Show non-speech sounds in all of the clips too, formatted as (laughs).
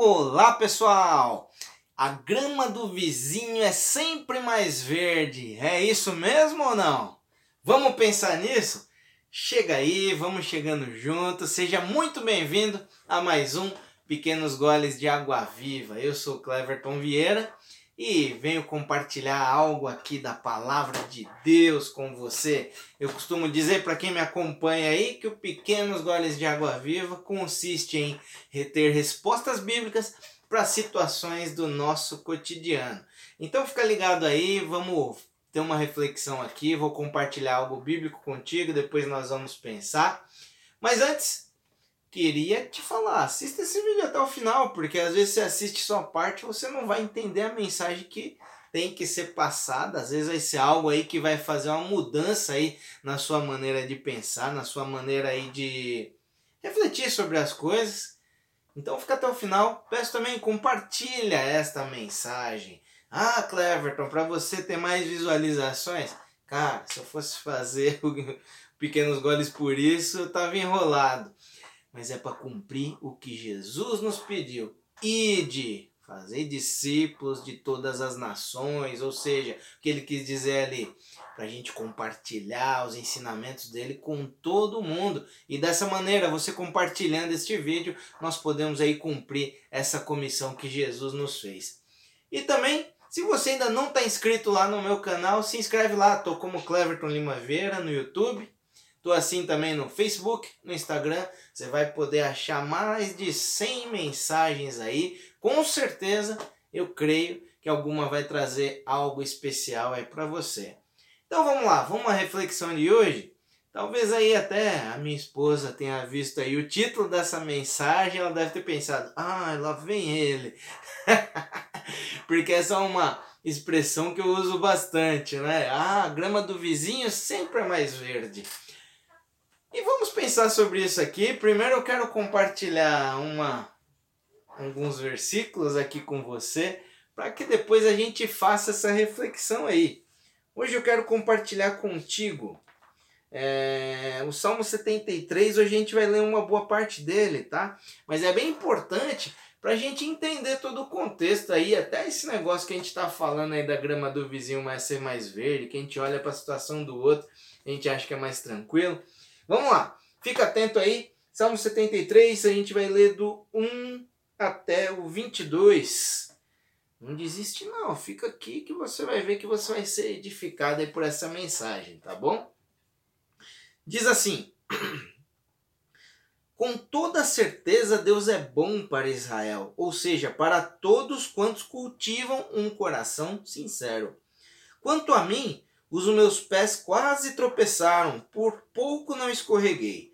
Olá pessoal! A grama do vizinho é sempre mais verde, é isso mesmo ou não? Vamos pensar nisso? Chega aí, vamos chegando juntos, seja muito bem-vindo a mais um Pequenos Goles de Água Viva. Eu sou Cleverton Vieira e venho compartilhar algo aqui da palavra de Deus com você. Eu costumo dizer para quem me acompanha aí que o Pequenos Goles de Água Viva consiste em reter respostas bíblicas para situações do nosso cotidiano. Então fica ligado aí, vamos ter uma reflexão aqui, vou compartilhar algo bíblico contigo, depois nós vamos pensar. Mas antes, queria te falar, assista esse vídeo até o final, porque às vezes você assiste só parte você não vai entender a mensagem que tem que ser passada. Às vezes vai ser algo aí que vai fazer uma mudança aí na sua maneira de pensar, na sua maneira aí de refletir sobre as coisas. Então fica até o final. Peço também compartilha esta mensagem. Ah, Cleverton, para você ter mais visualizações, cara, se eu fosse fazer (laughs) pequenos goles por isso, eu tava enrolado mas é para cumprir o que Jesus nos pediu. Ide, fazer discípulos de todas as nações, ou seja, o que ele quis dizer ali, para a gente compartilhar os ensinamentos dele com todo mundo. E dessa maneira, você compartilhando este vídeo, nós podemos aí cumprir essa comissão que Jesus nos fez. E também, se você ainda não está inscrito lá no meu canal, se inscreve lá, tô como Cleverton Lima Vera no YouTube Tô assim também no Facebook, no Instagram. Você vai poder achar mais de 100 mensagens aí. Com certeza, eu creio que alguma vai trazer algo especial aí para você. Então vamos lá, vamos à reflexão de hoje. Talvez aí até a minha esposa tenha visto aí o título dessa mensagem, ela deve ter pensado: "Ah, lá vem ele". (laughs) Porque essa é uma expressão que eu uso bastante, né? Ah, a grama do vizinho sempre é mais verde. E vamos pensar sobre isso aqui. Primeiro eu quero compartilhar uma, alguns versículos aqui com você, para que depois a gente faça essa reflexão aí. Hoje eu quero compartilhar contigo é, o Salmo 73, hoje a gente vai ler uma boa parte dele, tá? Mas é bem importante para a gente entender todo o contexto aí, até esse negócio que a gente está falando aí da grama do vizinho vai ser mais verde, que a gente olha para a situação do outro, a gente acha que é mais tranquilo. Vamos lá, fica atento aí. Salmo 73, a gente vai ler do 1 até o 22. Não desiste não, fica aqui que você vai ver que você vai ser edificado por essa mensagem, tá bom? Diz assim: (clears throat) Com toda certeza Deus é bom para Israel, ou seja, para todos quantos cultivam um coração sincero. Quanto a mim, os meus pés quase tropeçaram, por pouco não escorreguei.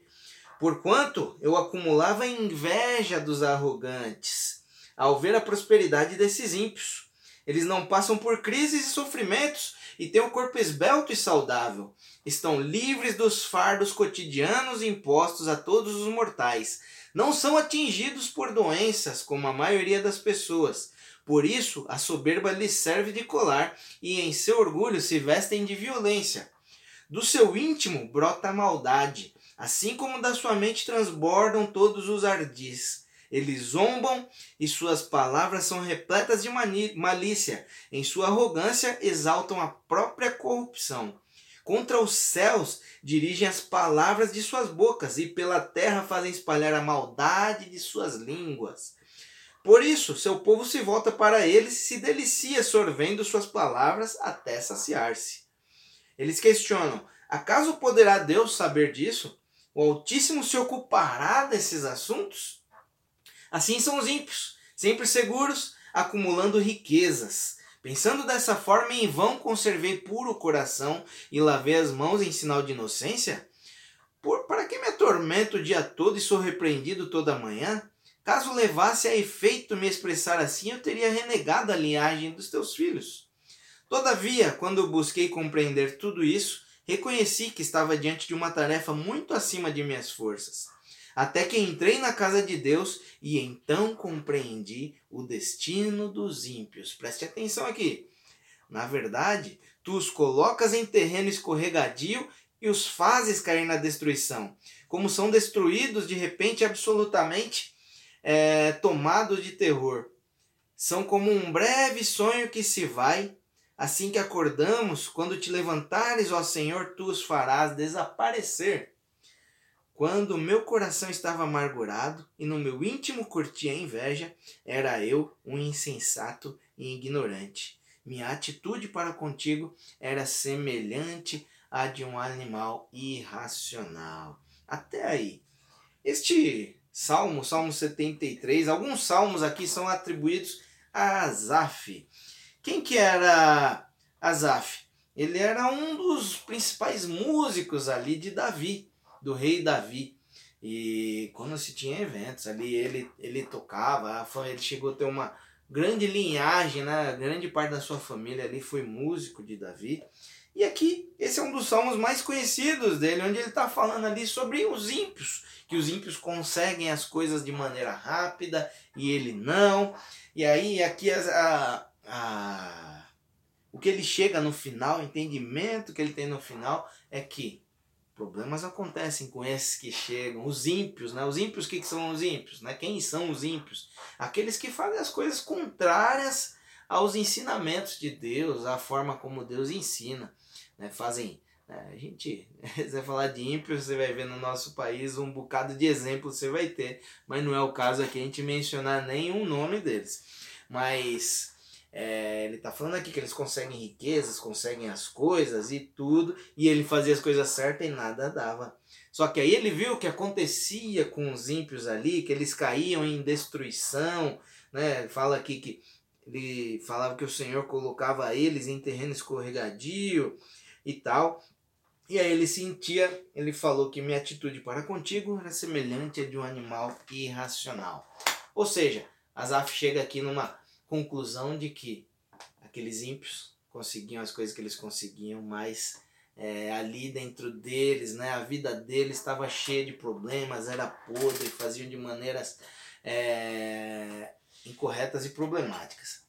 Porquanto eu acumulava inveja dos arrogantes, ao ver a prosperidade desses ímpios. Eles não passam por crises e sofrimentos e têm o um corpo esbelto e saudável. Estão livres dos fardos cotidianos impostos a todos os mortais. Não são atingidos por doenças, como a maioria das pessoas por isso, a soberba lhes serve de colar e em seu orgulho se vestem de violência. Do seu íntimo brota a maldade, assim como da sua mente transbordam todos os ardis. Eles zombam e suas palavras são repletas de malícia. Em sua arrogância exaltam a própria corrupção. Contra os céus dirigem as palavras de suas bocas e pela terra fazem espalhar a maldade de suas línguas. Por isso, seu povo se volta para eles e se delicia sorvendo suas palavras até saciar-se. Eles questionam: acaso poderá Deus saber disso? O Altíssimo se ocupará desses assuntos? Assim são os ímpios, sempre seguros, acumulando riquezas. Pensando dessa forma, em vão conservei puro o coração e lavei as mãos em sinal de inocência? Por, para que me atormento o dia todo e sou repreendido toda manhã? Caso levasse a efeito me expressar assim, eu teria renegado a linhagem dos teus filhos. Todavia, quando busquei compreender tudo isso, reconheci que estava diante de uma tarefa muito acima de minhas forças. Até que entrei na casa de Deus e então compreendi o destino dos ímpios. Preste atenção aqui. Na verdade, tu os colocas em terreno escorregadio e os fazes cair na destruição. Como são destruídos de repente absolutamente, é, tomados de terror. São como um breve sonho que se vai. Assim que acordamos, quando te levantares, ó Senhor, tu os farás desaparecer. Quando meu coração estava amargurado e no meu íntimo curtia a inveja, era eu um insensato e ignorante. Minha atitude para contigo era semelhante à de um animal irracional. Até aí. Este salmo, Salmo 73, alguns salmos aqui são atribuídos a Asaf. Quem que era Asaf? Ele era um dos principais músicos ali de Davi, do rei Davi. E quando se tinha eventos ali, ele, ele tocava, ele chegou a ter uma grande linhagem, né? grande parte da sua família ali foi músico de Davi. E aqui, esse é um dos salmos mais conhecidos dele, onde ele está falando ali sobre os ímpios, que os ímpios conseguem as coisas de maneira rápida e ele não. E aí, aqui a, a, o que ele chega no final, o entendimento que ele tem no final, é que problemas acontecem com esses que chegam, os ímpios, né? Os ímpios, o que, que são os ímpios? Né? Quem são os ímpios? Aqueles que fazem as coisas contrárias aos ensinamentos de Deus, à forma como Deus ensina né, fazem. Né, a gente, se (laughs) você falar de ímpio, você vai ver no nosso país um bocado de exemplos você vai ter, mas não é o caso aqui a gente mencionar nenhum nome deles. Mas é, ele está falando aqui que eles conseguem riquezas, conseguem as coisas e tudo, e ele fazia as coisas certas e nada dava. Só que aí ele viu o que acontecia com os ímpios ali, que eles caíam em destruição, né? Fala aqui que ele falava que o Senhor colocava eles em terreno escorregadio, e tal. E aí ele sentia, ele falou que minha atitude para contigo era semelhante à de um animal irracional. Ou seja, Asaf chega aqui numa conclusão de que aqueles ímpios conseguiam as coisas que eles conseguiam, mas é, ali dentro deles, né, a vida deles estava cheia de problemas, era podre, faziam de maneiras é, incorretas e problemáticas.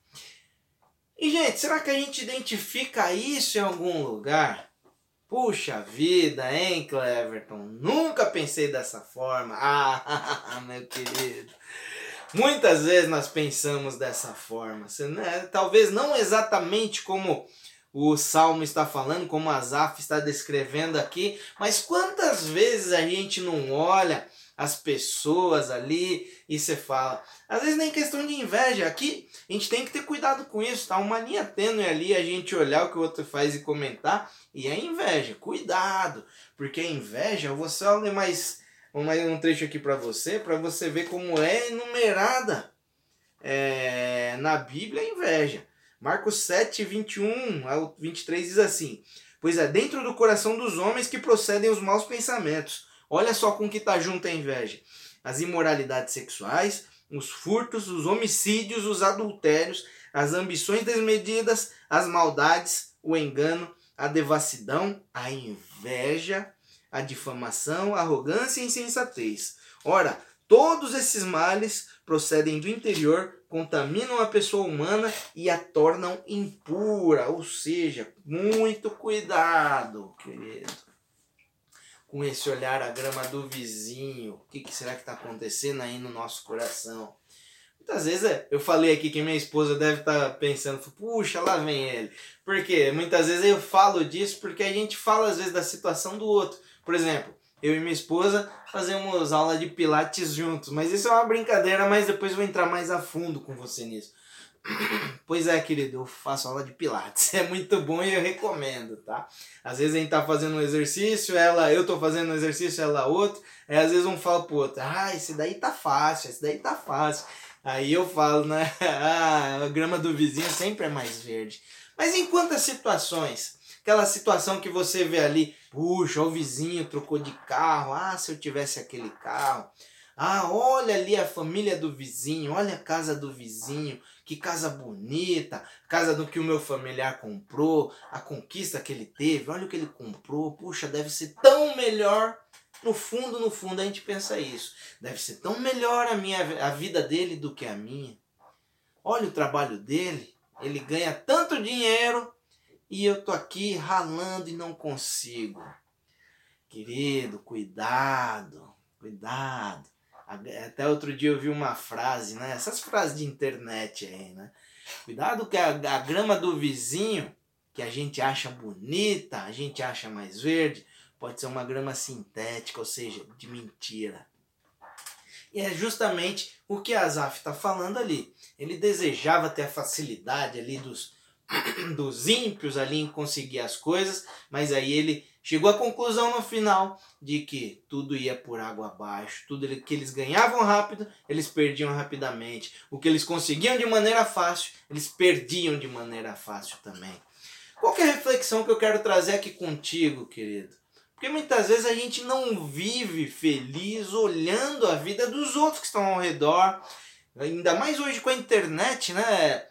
E, gente, será que a gente identifica isso em algum lugar? Puxa vida, hein, Cleverton? Nunca pensei dessa forma. (laughs) Ah, meu querido. Muitas vezes nós pensamos dessa forma. Né? Talvez não exatamente como o Salmo está falando, como Asaf está descrevendo aqui, mas quantas vezes a gente não olha as pessoas ali e você fala. Às vezes nem questão de inveja. Aqui a gente tem que ter cuidado com isso, tá? Uma linha tênue ali, a gente olhar o que o outro faz e comentar. E é inveja. Cuidado, porque a inveja, eu vou só ler mais, mais um trecho aqui para você, para você ver como é enumerada é, na Bíblia a inveja. Marcos 7, 21 ao 23 diz assim: Pois é dentro do coração dos homens que procedem os maus pensamentos Olha só com que está junto a inveja: as imoralidades sexuais, os furtos, os homicídios, os adultérios, as ambições desmedidas, as maldades, o engano, a devassidão, a inveja, a difamação, a arrogância e a insensatez. Ora, todos esses males procedem do interior, contaminam a pessoa humana e a tornam impura. Ou seja, muito cuidado, querido com esse olhar a grama do vizinho. O que, que será que está acontecendo aí no nosso coração? Muitas vezes é, eu falei aqui que minha esposa deve estar tá pensando, puxa, lá vem ele. Porque muitas vezes eu falo disso porque a gente fala às vezes da situação do outro. Por exemplo, eu e minha esposa fazemos aula de pilates juntos, mas isso é uma brincadeira, mas depois eu vou entrar mais a fundo com você nisso. (clears throat) Pois é, querido, eu faço aula de pilates. (laughs) É muito bom e eu recomendo, tá? Às vezes a gente tá fazendo um exercício, ela, eu tô fazendo um exercício, ela outro. Aí às vezes um fala pro outro, ah, esse daí tá fácil, esse daí tá fácil. Aí eu falo, né? (laughs) Ah, a grama do vizinho sempre é mais verde. Mas em quantas situações? Aquela situação que você vê ali, puxa, o vizinho trocou de carro, ah, se eu tivesse aquele carro. Ah, olha ali a família do vizinho, olha a casa do vizinho, que casa bonita, casa do que o meu familiar comprou, a conquista que ele teve, olha o que ele comprou, puxa, deve ser tão melhor. No fundo, no fundo, a gente pensa isso. Deve ser tão melhor a, minha, a vida dele do que a minha. Olha o trabalho dele, ele ganha tanto dinheiro e eu tô aqui ralando e não consigo. Querido, cuidado, cuidado. Até outro dia eu vi uma frase, né? Essas frases de internet aí, né? Cuidado que a, a grama do vizinho, que a gente acha bonita, a gente acha mais verde, pode ser uma grama sintética, ou seja, de mentira. E é justamente o que Azaf está falando ali. Ele desejava ter a facilidade ali dos, dos ímpios ali em conseguir as coisas, mas aí ele chegou à conclusão no final de que tudo ia por água abaixo, tudo que eles ganhavam rápido, eles perdiam rapidamente. O que eles conseguiam de maneira fácil, eles perdiam de maneira fácil também. Qual é a reflexão que eu quero trazer aqui contigo, querido? Porque muitas vezes a gente não vive feliz olhando a vida dos outros que estão ao redor. Ainda mais hoje com a internet, né?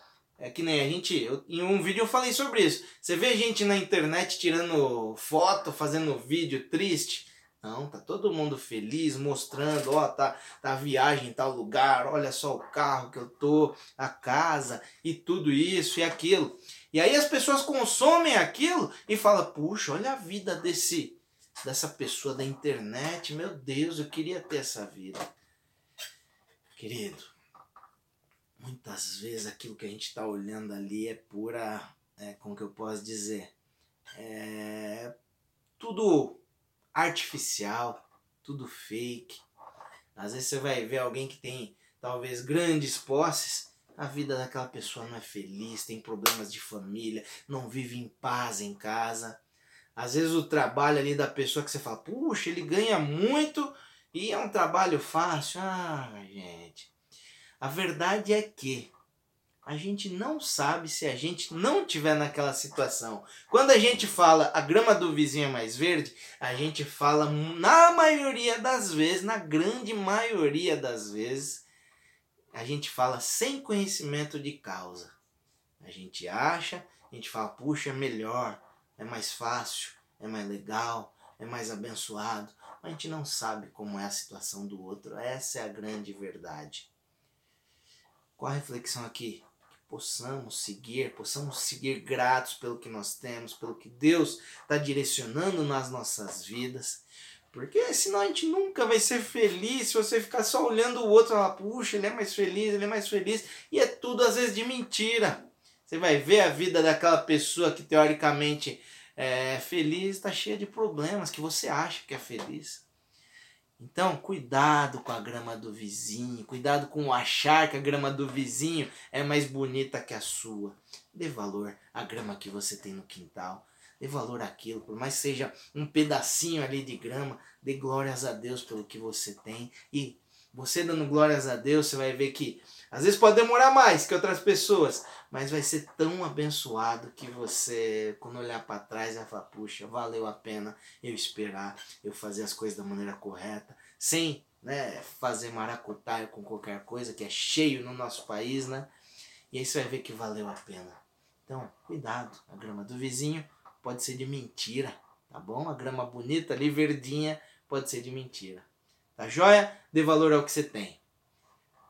É que nem a gente. Eu, em um vídeo eu falei sobre isso. Você vê gente na internet tirando foto, fazendo vídeo triste. Não, tá todo mundo feliz, mostrando, ó, tá, tá a viagem em tal lugar, olha só o carro que eu tô, a casa e tudo isso e aquilo. E aí as pessoas consomem aquilo e falam, puxa, olha a vida desse dessa pessoa da internet. Meu Deus, eu queria ter essa vida. Querido, muitas vezes aquilo que a gente está olhando ali é pura, é, como que eu posso dizer, é tudo artificial, tudo fake. Às vezes você vai ver alguém que tem talvez grandes posses, a vida daquela pessoa não é feliz, tem problemas de família, não vive em paz em casa. Às vezes o trabalho ali da pessoa que você fala, puxa, ele ganha muito e é um trabalho fácil. Ah, gente. A verdade é que a gente não sabe se a gente não tiver naquela situação. Quando a gente fala a grama do vizinho é mais verde, a gente fala na maioria das vezes, na grande maioria das vezes, a gente fala sem conhecimento de causa. A gente acha, a gente fala, puxa, é melhor, é mais fácil, é mais legal, é mais abençoado. Mas a gente não sabe como é a situação do outro. Essa é a grande verdade. Qual a reflexão aqui? Que possamos seguir, possamos seguir gratos pelo que nós temos, pelo que Deus está direcionando nas nossas vidas. Porque senão a gente nunca vai ser feliz se você ficar só olhando o outro e falar, puxa, ele é mais feliz, ele é mais feliz. E é tudo às vezes de mentira. Você vai ver a vida daquela pessoa que teoricamente é feliz, está cheia de problemas que você acha que é feliz. Então, cuidado com a grama do vizinho, cuidado com achar que a grama do vizinho é mais bonita que a sua. Dê valor à grama que você tem no quintal. Dê valor àquilo, por mais seja um pedacinho ali de grama, dê glórias a Deus pelo que você tem e você dando glórias a Deus, você vai ver que às vezes pode demorar mais que outras pessoas, mas vai ser tão abençoado que você, quando olhar para trás, vai falar: puxa, valeu a pena eu esperar, eu fazer as coisas da maneira correta, sem né, fazer maracutaia com qualquer coisa, que é cheio no nosso país, né? E aí você vai ver que valeu a pena. Então, cuidado, a grama do vizinho pode ser de mentira, tá bom? A grama bonita ali, verdinha, pode ser de mentira. Tá joia? Dê valor ao que você tem.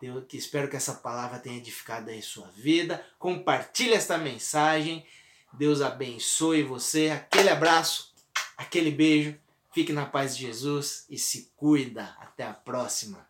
Eu espero que essa palavra tenha edificado aí sua vida. Compartilhe esta mensagem. Deus abençoe você. Aquele abraço, aquele beijo. Fique na paz de Jesus e se cuida. Até a próxima.